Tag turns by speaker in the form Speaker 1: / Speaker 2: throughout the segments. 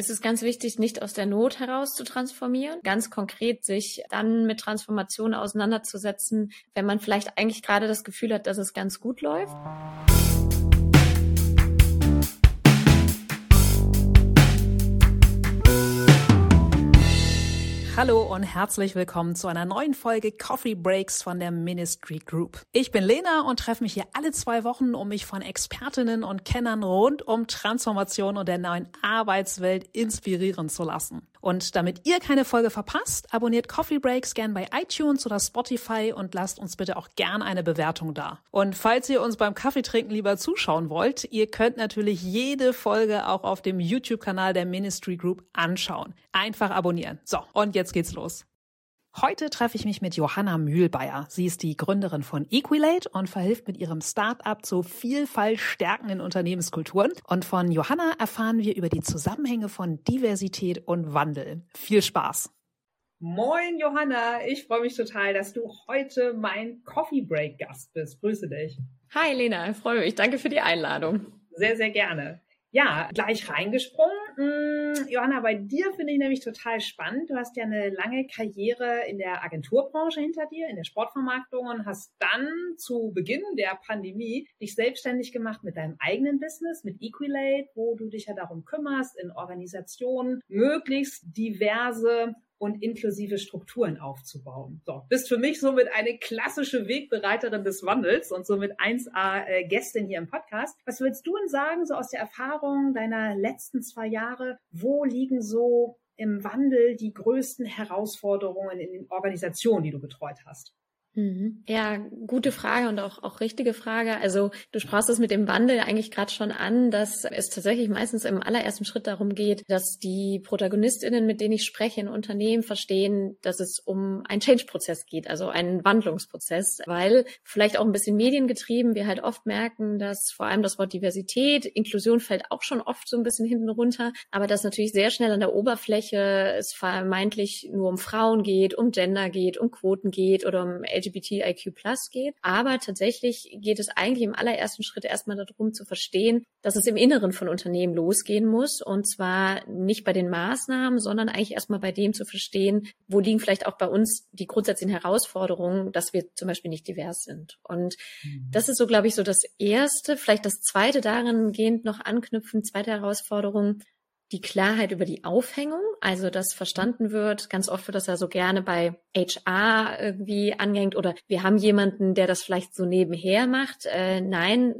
Speaker 1: ist es ganz wichtig, nicht aus der Not heraus zu transformieren, ganz konkret sich dann mit Transformation auseinanderzusetzen, wenn man vielleicht eigentlich gerade das Gefühl hat, dass es ganz gut läuft.
Speaker 2: Hallo und herzlich willkommen zu einer neuen Folge Coffee Breaks von der Ministry Group. Ich bin Lena und treffe mich hier alle zwei Wochen, um mich von Expertinnen und Kennern rund um Transformation und der neuen Arbeitswelt inspirieren zu lassen. Und damit ihr keine Folge verpasst, abonniert Coffee Breaks gern bei iTunes oder Spotify und lasst uns bitte auch gern eine Bewertung da. Und falls ihr uns beim Kaffeetrinken lieber zuschauen wollt, ihr könnt natürlich jede Folge auch auf dem YouTube-Kanal der Ministry Group anschauen. Einfach abonnieren. So, und jetzt geht's los. Heute treffe ich mich mit Johanna Mühlbayer. Sie ist die Gründerin von Equilate und verhilft mit ihrem Start-up zu Vielfalt stärkenden Unternehmenskulturen. Und von Johanna erfahren wir über die Zusammenhänge von Diversität und Wandel. Viel Spaß! Moin Johanna, ich freue mich total, dass du heute mein Coffee Break Gast bist. Grüße dich.
Speaker 1: Hi Lena, ich freue mich. Danke für die Einladung.
Speaker 2: Sehr, sehr gerne. Ja, gleich reingesprungen. Hm, Johanna, bei dir finde ich nämlich total spannend. Du hast ja eine lange Karriere in der Agenturbranche hinter dir, in der Sportvermarktung und hast dann zu Beginn der Pandemie dich selbstständig gemacht mit deinem eigenen Business, mit Equilate, wo du dich ja darum kümmerst, in Organisationen möglichst diverse und inklusive Strukturen aufzubauen. So, bist für mich somit eine klassische Wegbereiterin des Wandels und somit 1A äh, Gästin hier im Podcast. Was willst du denn sagen, so aus der Erfahrung deiner letzten zwei Jahre? Wo liegen so im Wandel die größten Herausforderungen in den Organisationen, die du betreut hast?
Speaker 1: Mhm. Ja, gute Frage und auch, auch richtige Frage. Also du sprachst es mit dem Wandel eigentlich gerade schon an, dass es tatsächlich meistens im allerersten Schritt darum geht, dass die Protagonistinnen, mit denen ich spreche in Unternehmen, verstehen, dass es um einen Change-Prozess geht, also einen Wandlungsprozess, weil vielleicht auch ein bisschen mediengetrieben wir halt oft merken, dass vor allem das Wort Diversität, Inklusion fällt auch schon oft so ein bisschen hinten runter, aber dass natürlich sehr schnell an der Oberfläche es vermeintlich nur um Frauen geht, um Gender geht, um Quoten geht oder um LGBTIQ Plus geht. Aber tatsächlich geht es eigentlich im allerersten Schritt erstmal darum zu verstehen, dass es im Inneren von Unternehmen losgehen muss. Und zwar nicht bei den Maßnahmen, sondern eigentlich erstmal bei dem zu verstehen, wo liegen vielleicht auch bei uns die grundsätzlichen Herausforderungen, dass wir zum Beispiel nicht divers sind. Und mhm. das ist so, glaube ich, so das erste, vielleicht das zweite darin gehend noch anknüpfen, zweite Herausforderung, die Klarheit über die Aufhängung, also dass verstanden wird, ganz oft wird das ja so gerne bei HR irgendwie angehängt oder wir haben jemanden, der das vielleicht so nebenher macht. Äh, nein,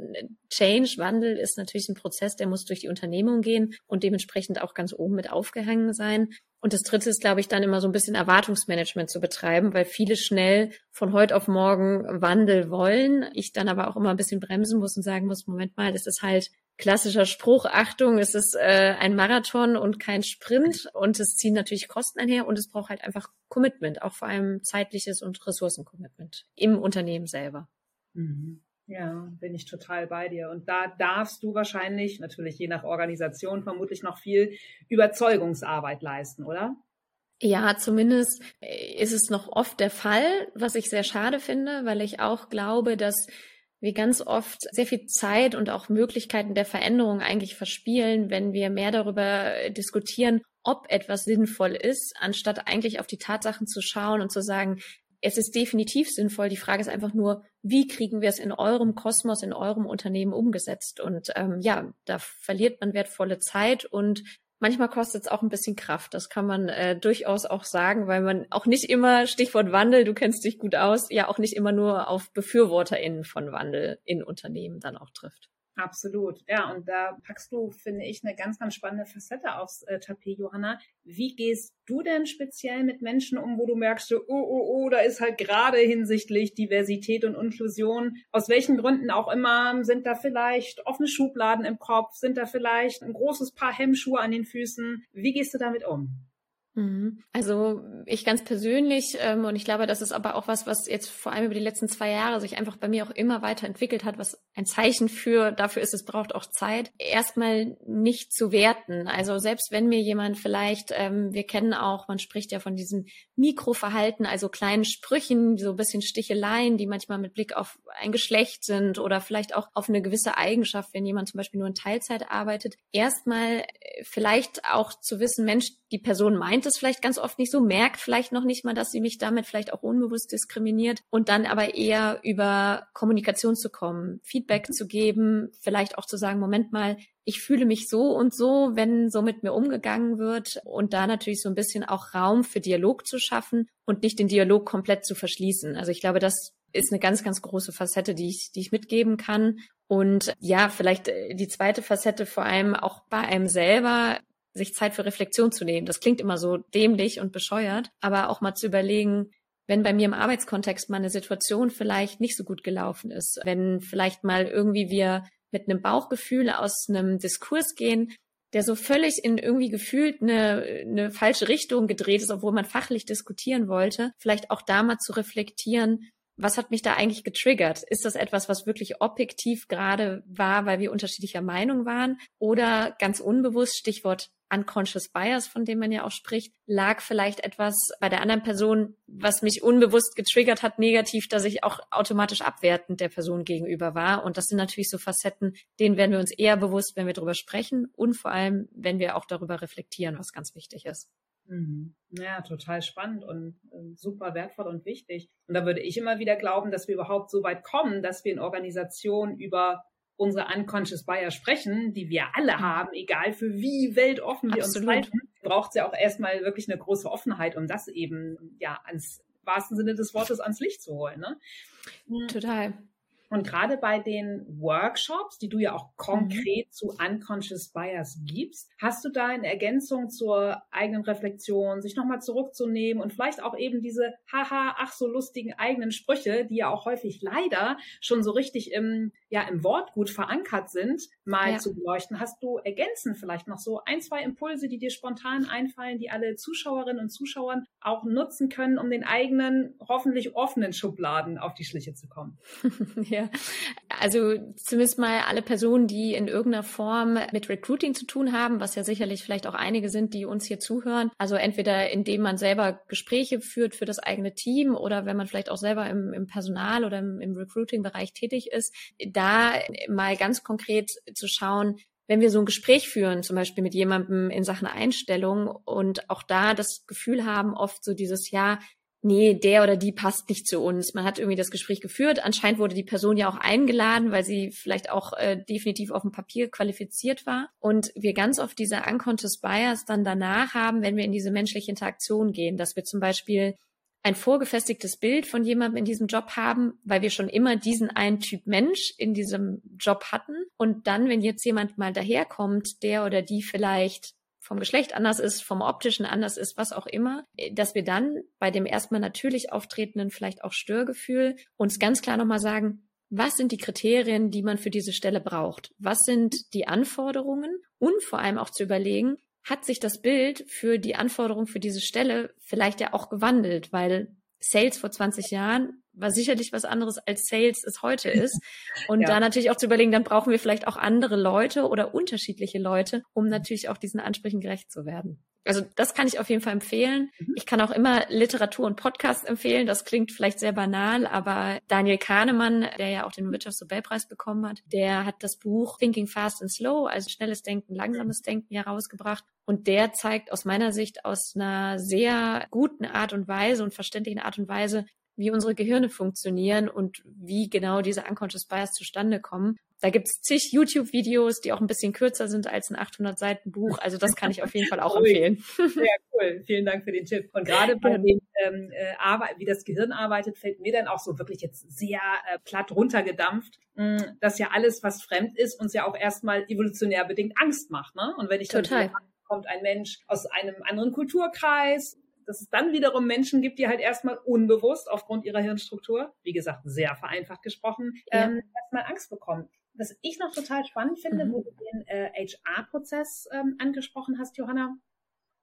Speaker 1: Change, Wandel ist natürlich ein Prozess, der muss durch die Unternehmung gehen und dementsprechend auch ganz oben mit aufgehangen sein. Und das dritte ist, glaube ich, dann immer so ein bisschen Erwartungsmanagement zu betreiben, weil viele schnell von heute auf morgen Wandel wollen. Ich dann aber auch immer ein bisschen bremsen muss und sagen muss, Moment mal, das ist halt klassischer Spruch, Achtung, es ist äh, ein Marathon und kein Sprint und es ziehen natürlich Kosten einher und es braucht halt einfach Commitment, auch vor allem zeitliches und Ressourcencommitment im Unternehmen selber.
Speaker 2: Mhm. Ja, bin ich total bei dir. Und da darfst du wahrscheinlich, natürlich je nach Organisation, vermutlich noch viel Überzeugungsarbeit leisten, oder?
Speaker 1: Ja, zumindest ist es noch oft der Fall, was ich sehr schade finde, weil ich auch glaube, dass wir ganz oft sehr viel Zeit und auch Möglichkeiten der Veränderung eigentlich verspielen, wenn wir mehr darüber diskutieren, ob etwas sinnvoll ist, anstatt eigentlich auf die Tatsachen zu schauen und zu sagen, es ist definitiv sinnvoll. Die Frage ist einfach nur, wie kriegen wir es in eurem Kosmos, in eurem Unternehmen umgesetzt? Und ähm, ja, da verliert man wertvolle Zeit und Manchmal kostet es auch ein bisschen Kraft. Das kann man äh, durchaus auch sagen, weil man auch nicht immer, Stichwort Wandel, du kennst dich gut aus, ja auch nicht immer nur auf BefürworterInnen von Wandel in Unternehmen dann auch trifft.
Speaker 2: Absolut, ja. Und da packst du, finde ich, eine ganz, ganz spannende Facette aufs äh, Tapet, Johanna. Wie gehst du denn speziell mit Menschen um, wo du merkst, oh, oh, oh, da ist halt gerade hinsichtlich Diversität und Inklusion, aus welchen Gründen auch immer, sind da vielleicht offene Schubladen im Kopf, sind da vielleicht ein großes Paar Hemmschuhe an den Füßen. Wie gehst du damit um?
Speaker 1: Mhm. Also ich ganz persönlich, ähm, und ich glaube, das ist aber auch was, was jetzt vor allem über die letzten zwei Jahre sich einfach bei mir auch immer weiterentwickelt hat, was ein Zeichen für dafür ist, es braucht auch Zeit, erstmal nicht zu werten. Also selbst wenn mir jemand vielleicht, ähm, wir kennen auch, man spricht ja von diesem Mikroverhalten, also kleinen Sprüchen, so ein bisschen Sticheleien, die manchmal mit Blick auf ein Geschlecht sind oder vielleicht auch auf eine gewisse Eigenschaft, wenn jemand zum Beispiel nur in Teilzeit arbeitet, erstmal äh, vielleicht auch zu wissen, Mensch, die Person meint es vielleicht ganz oft nicht so, merkt vielleicht noch nicht mal, dass sie mich damit vielleicht auch unbewusst diskriminiert und dann aber eher über Kommunikation zu kommen, Feedback zu geben, vielleicht auch zu sagen, Moment mal, ich fühle mich so und so, wenn so mit mir umgegangen wird und da natürlich so ein bisschen auch Raum für Dialog zu schaffen und nicht den Dialog komplett zu verschließen. Also ich glaube, das ist eine ganz, ganz große Facette, die ich, die ich mitgeben kann. Und ja, vielleicht äh, die zweite Facette vor allem auch bei einem selber sich Zeit für Reflexion zu nehmen. Das klingt immer so dämlich und bescheuert, aber auch mal zu überlegen, wenn bei mir im Arbeitskontext mal eine Situation vielleicht nicht so gut gelaufen ist, wenn vielleicht mal irgendwie wir mit einem Bauchgefühl aus einem Diskurs gehen, der so völlig in irgendwie gefühlt eine, eine falsche Richtung gedreht ist, obwohl man fachlich diskutieren wollte, vielleicht auch da mal zu reflektieren, was hat mich da eigentlich getriggert? Ist das etwas, was wirklich objektiv gerade war, weil wir unterschiedlicher Meinung waren? Oder ganz unbewusst, Stichwort unconscious bias, von dem man ja auch spricht, lag vielleicht etwas bei der anderen Person, was mich unbewusst getriggert hat, negativ, dass ich auch automatisch abwertend der Person gegenüber war. Und das sind natürlich so Facetten, denen werden wir uns eher bewusst, wenn wir darüber sprechen und vor allem, wenn wir auch darüber reflektieren, was ganz wichtig ist.
Speaker 2: Mhm. Ja, total spannend und äh, super wertvoll und wichtig. Und da würde ich immer wieder glauben, dass wir überhaupt so weit kommen, dass wir in Organisationen über unsere unconscious Bias sprechen, die wir alle mhm. haben, egal für wie weltoffen wir Absolut. uns halten, braucht es ja auch erstmal wirklich eine große Offenheit, um das eben ja ans wahrsten Sinne des Wortes ans Licht zu holen. Ne?
Speaker 1: Total.
Speaker 2: Und gerade bei den Workshops, die du ja auch konkret mhm. zu Unconscious Bias gibst, hast du da in Ergänzung zur eigenen Reflexion, sich nochmal zurückzunehmen und vielleicht auch eben diese haha, ach so lustigen eigenen Sprüche, die ja auch häufig leider schon so richtig im, ja, im Wortgut verankert sind, mal ja. zu beleuchten. Hast du ergänzend vielleicht noch so ein, zwei Impulse, die dir spontan einfallen, die alle Zuschauerinnen und Zuschauern auch nutzen können, um den eigenen, hoffentlich offenen Schubladen auf die Schliche zu kommen?
Speaker 1: ja. Also zumindest mal alle Personen, die in irgendeiner Form mit Recruiting zu tun haben, was ja sicherlich vielleicht auch einige sind, die uns hier zuhören. Also entweder indem man selber Gespräche führt für das eigene Team oder wenn man vielleicht auch selber im, im Personal oder im, im Recruiting-Bereich tätig ist, da mal ganz konkret zu schauen, wenn wir so ein Gespräch führen, zum Beispiel mit jemandem in Sachen Einstellung und auch da das Gefühl haben, oft so dieses, ja, nee, der oder die passt nicht zu uns. Man hat irgendwie das Gespräch geführt. Anscheinend wurde die Person ja auch eingeladen, weil sie vielleicht auch äh, definitiv auf dem Papier qualifiziert war. Und wir ganz oft diese unconscious bias dann danach haben, wenn wir in diese menschliche Interaktion gehen, dass wir zum Beispiel ein vorgefestigtes Bild von jemandem in diesem Job haben, weil wir schon immer diesen einen Typ Mensch in diesem Job hatten. Und dann, wenn jetzt jemand mal daherkommt, der oder die vielleicht vom Geschlecht anders ist, vom optischen anders ist, was auch immer, dass wir dann bei dem erstmal natürlich auftretenden vielleicht auch Störgefühl uns ganz klar nochmal sagen, was sind die Kriterien, die man für diese Stelle braucht? Was sind die Anforderungen? Und vor allem auch zu überlegen, hat sich das Bild für die Anforderung für diese Stelle vielleicht ja auch gewandelt, weil Sales vor 20 Jahren war sicherlich was anderes als Sales es heute ist. Und ja. da natürlich auch zu überlegen, dann brauchen wir vielleicht auch andere Leute oder unterschiedliche Leute, um natürlich auch diesen Ansprüchen gerecht zu werden. Also das kann ich auf jeden Fall empfehlen. Mhm. Ich kann auch immer Literatur und Podcasts empfehlen. Das klingt vielleicht sehr banal, aber Daniel Kahnemann, der ja auch den Wirtschaftsnobelpreis bekommen hat, der hat das Buch Thinking Fast and Slow, also schnelles Denken, langsames Denken herausgebracht. Und der zeigt aus meiner Sicht aus einer sehr guten Art und Weise und verständlichen Art und Weise, wie unsere Gehirne funktionieren und wie genau diese Unconscious Bias zustande kommen. Da gibt's zig YouTube-Videos, die auch ein bisschen kürzer sind als ein 800 Seiten Buch. Also das kann ich auf jeden Fall auch empfehlen.
Speaker 2: Sehr cool. Vielen Dank für den Tipp. Und gerade bei dem, ähm, äh, Arbeit, wie das Gehirn arbeitet, fällt mir dann auch so wirklich jetzt sehr äh, platt runtergedampft, mh, hm, dass ja alles, was fremd ist, uns ja auch erstmal evolutionär bedingt Angst macht. Ne? Und wenn ich dann Total. kommt ein Mensch aus einem anderen Kulturkreis, dass es dann wiederum Menschen gibt, die halt erstmal unbewusst aufgrund ihrer Hirnstruktur, wie gesagt, sehr vereinfacht gesprochen, ja. ähm, erstmal Angst bekommen. Was ich noch total spannend finde, mhm. wo du den äh, HR-Prozess ähm, angesprochen hast, Johanna,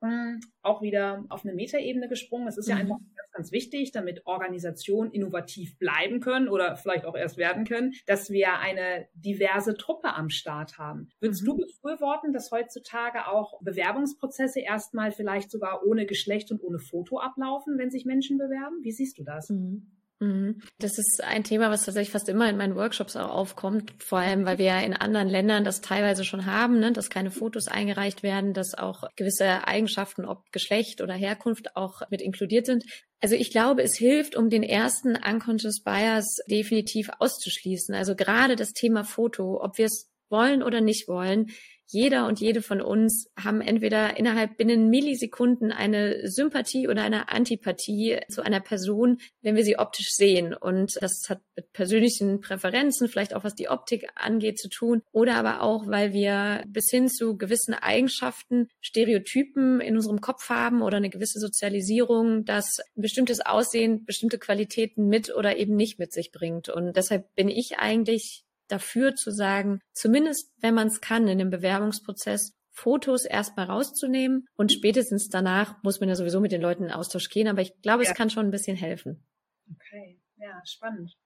Speaker 2: hm, auch wieder auf eine Metaebene gesprungen. Es ist ja mhm. einfach ganz, ganz wichtig, damit Organisationen innovativ bleiben können oder vielleicht auch erst werden können, dass wir eine diverse Truppe am Start haben. Würdest mhm. du befürworten, dass heutzutage auch Bewerbungsprozesse erstmal vielleicht sogar ohne Geschlecht und ohne Foto ablaufen, wenn sich Menschen bewerben? Wie siehst du das?
Speaker 1: Mhm. Mhm. Das ist ein Thema, was tatsächlich fast immer in meinen Workshops auch aufkommt, vor allem weil wir ja in anderen Ländern das teilweise schon haben, ne? dass keine Fotos eingereicht werden, dass auch gewisse Eigenschaften, ob Geschlecht oder Herkunft, auch mit inkludiert sind. Also ich glaube, es hilft, um den ersten Unconscious Bias definitiv auszuschließen. Also gerade das Thema Foto, ob wir es wollen oder nicht wollen, jeder und jede von uns haben entweder innerhalb binnen Millisekunden eine Sympathie oder eine Antipathie zu einer Person, wenn wir sie optisch sehen. Und das hat mit persönlichen Präferenzen, vielleicht auch was die Optik angeht, zu tun. Oder aber auch, weil wir bis hin zu gewissen Eigenschaften, Stereotypen in unserem Kopf haben oder eine gewisse Sozialisierung, dass ein bestimmtes Aussehen bestimmte Qualitäten mit oder eben nicht mit sich bringt. Und deshalb bin ich eigentlich dafür zu sagen, zumindest wenn man es kann in dem Bewerbungsprozess, Fotos erstmal rauszunehmen und spätestens danach muss man ja sowieso mit den Leuten in Austausch gehen, aber ich glaube, ja. es kann schon ein bisschen helfen.
Speaker 2: Okay, ja, spannend.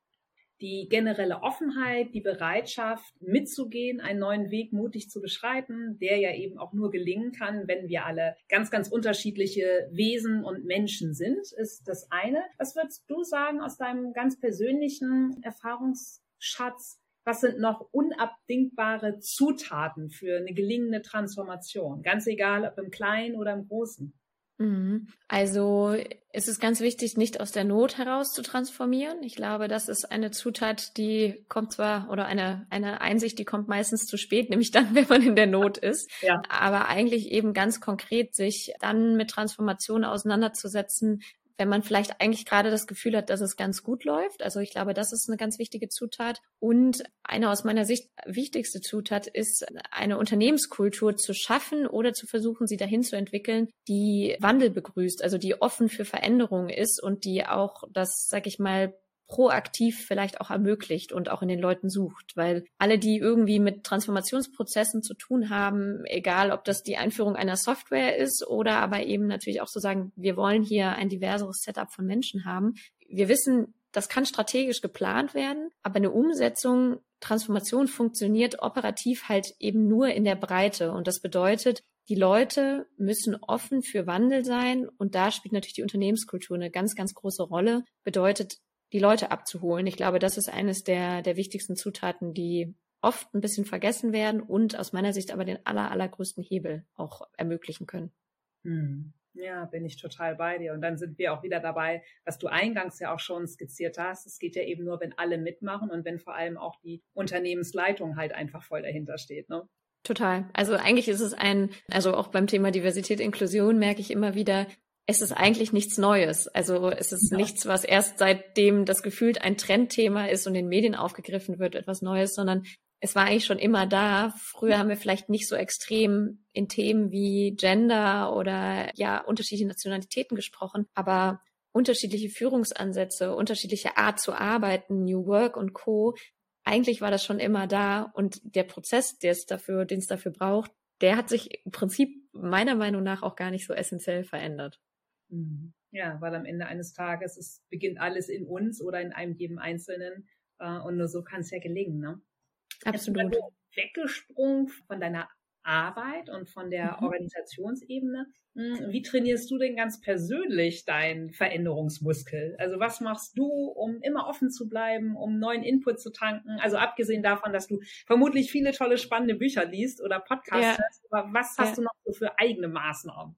Speaker 2: Die generelle Offenheit, die Bereitschaft mitzugehen, einen neuen Weg mutig zu beschreiten, der ja eben auch nur gelingen kann, wenn wir alle ganz, ganz unterschiedliche Wesen und Menschen sind, ist das eine. Was würdest du sagen aus deinem ganz persönlichen Erfahrungsschatz? Was sind noch unabdingbare Zutaten für eine gelingende Transformation? Ganz egal, ob im Kleinen oder im Großen.
Speaker 1: Mhm. Also es ist ganz wichtig, nicht aus der Not heraus zu transformieren. Ich glaube, das ist eine Zutat, die kommt zwar oder eine, eine Einsicht, die kommt meistens zu spät, nämlich dann, wenn man in der Not ist. Ja. Aber eigentlich eben ganz konkret sich dann mit Transformation auseinanderzusetzen, wenn man vielleicht eigentlich gerade das Gefühl hat, dass es ganz gut läuft. Also ich glaube, das ist eine ganz wichtige Zutat. Und eine aus meiner Sicht wichtigste Zutat ist, eine Unternehmenskultur zu schaffen oder zu versuchen, sie dahin zu entwickeln, die Wandel begrüßt, also die offen für Veränderungen ist und die auch das, sag ich mal, proaktiv vielleicht auch ermöglicht und auch in den Leuten sucht, weil alle, die irgendwie mit Transformationsprozessen zu tun haben, egal ob das die Einführung einer Software ist oder aber eben natürlich auch zu so sagen, wir wollen hier ein diverseres Setup von Menschen haben. Wir wissen, das kann strategisch geplant werden, aber eine Umsetzung Transformation funktioniert operativ halt eben nur in der Breite. Und das bedeutet, die Leute müssen offen für Wandel sein. Und da spielt natürlich die Unternehmenskultur eine ganz, ganz große Rolle. Bedeutet, die Leute abzuholen. Ich glaube, das ist eines der, der wichtigsten Zutaten, die oft ein bisschen vergessen werden und aus meiner Sicht aber den aller, allergrößten Hebel auch ermöglichen können.
Speaker 2: Hm. Ja, bin ich total bei dir. Und dann sind wir auch wieder dabei, was du eingangs ja auch schon skizziert hast. Es geht ja eben nur, wenn alle mitmachen und wenn vor allem auch die Unternehmensleitung halt einfach voll dahinter steht. Ne?
Speaker 1: Total. Also eigentlich ist es ein, also auch beim Thema Diversität, Inklusion merke ich immer wieder, es ist eigentlich nichts Neues. Also es ist ja. nichts, was erst seitdem das gefühlt ein Trendthema ist und in Medien aufgegriffen wird, etwas Neues, sondern es war eigentlich schon immer da. Früher haben wir vielleicht nicht so extrem in Themen wie Gender oder ja unterschiedliche Nationalitäten gesprochen, aber unterschiedliche Führungsansätze, unterschiedliche Art zu arbeiten, New Work und Co. Eigentlich war das schon immer da und der Prozess, der es dafür, den es dafür braucht, der hat sich im Prinzip meiner Meinung nach auch gar nicht so essentiell verändert.
Speaker 2: Mhm. Ja, weil am Ende eines Tages es beginnt alles in uns oder in einem jedem Einzelnen äh, und nur so kann es ja gelingen. Ne?
Speaker 1: Absolut.
Speaker 2: weggesprungen von deiner Arbeit und von der mhm. Organisationsebene. Hm, wie trainierst du denn ganz persönlich deinen Veränderungsmuskel? Also was machst du, um immer offen zu bleiben, um neuen Input zu tanken? Also abgesehen davon, dass du vermutlich viele tolle, spannende Bücher liest oder Podcasts ja. hörst, aber was hast ja. du noch so für eigene Maßnahmen?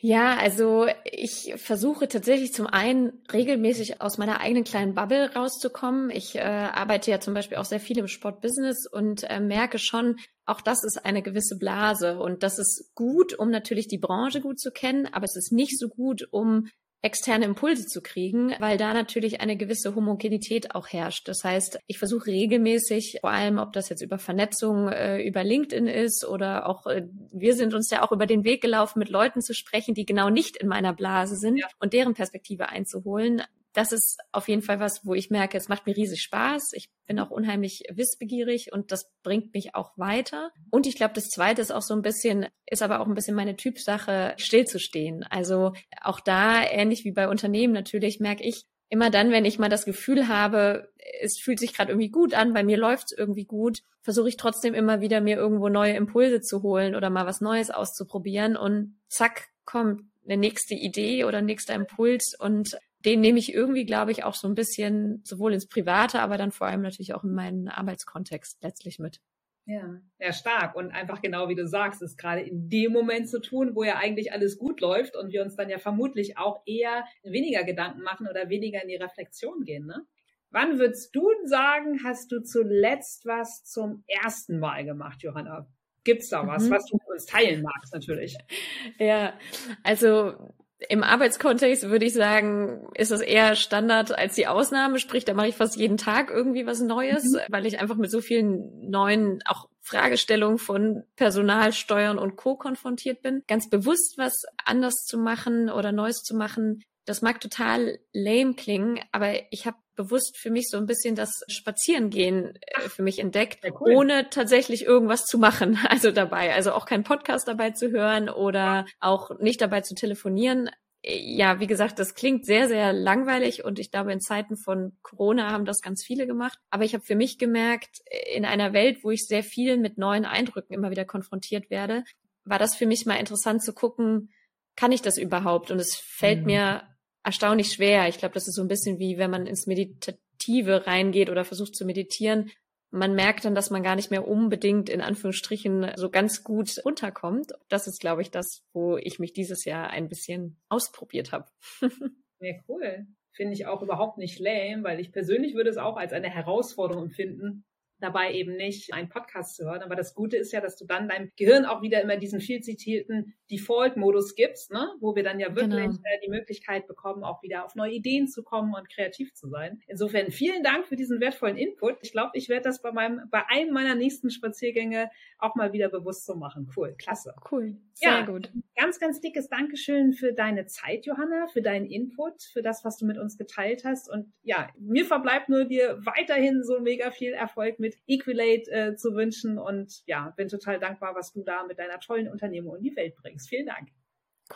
Speaker 1: Ja, also ich versuche tatsächlich zum einen regelmäßig aus meiner eigenen kleinen Bubble rauszukommen. Ich äh, arbeite ja zum Beispiel auch sehr viel im Sportbusiness und äh, merke schon, auch das ist eine gewisse Blase und das ist gut, um natürlich die Branche gut zu kennen, aber es ist nicht so gut, um externe Impulse zu kriegen, weil da natürlich eine gewisse Homogenität auch herrscht. Das heißt, ich versuche regelmäßig, vor allem ob das jetzt über Vernetzung äh, über LinkedIn ist oder auch äh, wir sind uns ja auch über den Weg gelaufen, mit Leuten zu sprechen, die genau nicht in meiner Blase sind ja. und deren Perspektive einzuholen, das ist auf jeden Fall was, wo ich merke, es macht mir riesig Spaß. Ich bin auch unheimlich wissbegierig und das bringt mich auch weiter. Und ich glaube, das zweite ist auch so ein bisschen, ist aber auch ein bisschen meine Typsache, stillzustehen. Also auch da, ähnlich wie bei Unternehmen natürlich, merke ich, immer dann, wenn ich mal das Gefühl habe, es fühlt sich gerade irgendwie gut an, bei mir läuft es irgendwie gut, versuche ich trotzdem immer wieder mir irgendwo neue Impulse zu holen oder mal was Neues auszuprobieren und zack kommt eine nächste Idee oder nächster Impuls und den nehme ich irgendwie, glaube ich, auch so ein bisschen sowohl ins Private, aber dann vor allem natürlich auch in meinen Arbeitskontext letztlich mit.
Speaker 2: Ja, ja, stark. Und einfach genau wie du sagst, ist gerade in dem Moment zu tun, wo ja eigentlich alles gut läuft und wir uns dann ja vermutlich auch eher weniger Gedanken machen oder weniger in die Reflexion gehen. Ne? Wann würdest du sagen, hast du zuletzt was zum ersten Mal gemacht, Johanna? Gibt's da was, mhm. was du mit uns teilen magst, natürlich?
Speaker 1: Ja, also im Arbeitskontext würde ich sagen, ist das eher Standard als die Ausnahme. Sprich, da mache ich fast jeden Tag irgendwie was Neues, mhm. weil ich einfach mit so vielen neuen, auch Fragestellungen von Personalsteuern und Co. konfrontiert bin. Ganz bewusst was anders zu machen oder Neues zu machen, das mag total lame klingen, aber ich habe bewusst für mich so ein bisschen das Spazierengehen äh, für mich entdeckt, ja, cool. ohne tatsächlich irgendwas zu machen, also dabei. Also auch kein Podcast dabei zu hören oder auch nicht dabei zu telefonieren. Ja, wie gesagt, das klingt sehr, sehr langweilig und ich glaube, in Zeiten von Corona haben das ganz viele gemacht. Aber ich habe für mich gemerkt, in einer Welt, wo ich sehr viel mit neuen Eindrücken immer wieder konfrontiert werde, war das für mich mal interessant zu gucken, kann ich das überhaupt? Und es fällt mhm. mir erstaunlich schwer. Ich glaube, das ist so ein bisschen wie, wenn man ins Meditative reingeht oder versucht zu meditieren. Man merkt dann, dass man gar nicht mehr unbedingt in Anführungsstrichen so ganz gut runterkommt. Das ist, glaube ich, das, wo ich mich dieses Jahr ein bisschen ausprobiert habe.
Speaker 2: Ja, cool. Finde ich auch überhaupt nicht lame, weil ich persönlich würde es auch als eine Herausforderung empfinden, dabei eben nicht einen Podcast zu hören. Aber das Gute ist ja, dass du dann deinem Gehirn auch wieder immer diesen viel zitierten Default-Modus gibst, ne? wo wir dann ja wirklich genau. Äh, die Möglichkeit bekommen, auch wieder auf neue Ideen zu kommen und kreativ zu sein. Insofern vielen Dank für diesen wertvollen Input. Ich glaube, ich werde das bei meinem, bei einem meiner nächsten Spaziergänge auch mal wieder bewusst so machen. Cool, klasse.
Speaker 1: Cool, sehr ja, gut.
Speaker 2: Ganz, ganz dickes Dankeschön für deine Zeit, Johanna, für deinen Input, für das, was du mit uns geteilt hast. Und ja, mir verbleibt nur dir weiterhin so mega viel Erfolg mit Equilate äh, zu wünschen. Und ja, bin total dankbar, was du da mit deiner tollen Unternehmung in die Welt bringst. Vielen Dank.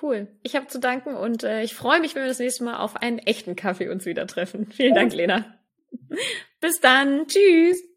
Speaker 1: Cool. Ich habe zu danken und äh, ich freue mich, wenn wir das nächste Mal auf einen echten Kaffee uns wieder treffen. Vielen Dank, Lena. Bis dann. Tschüss.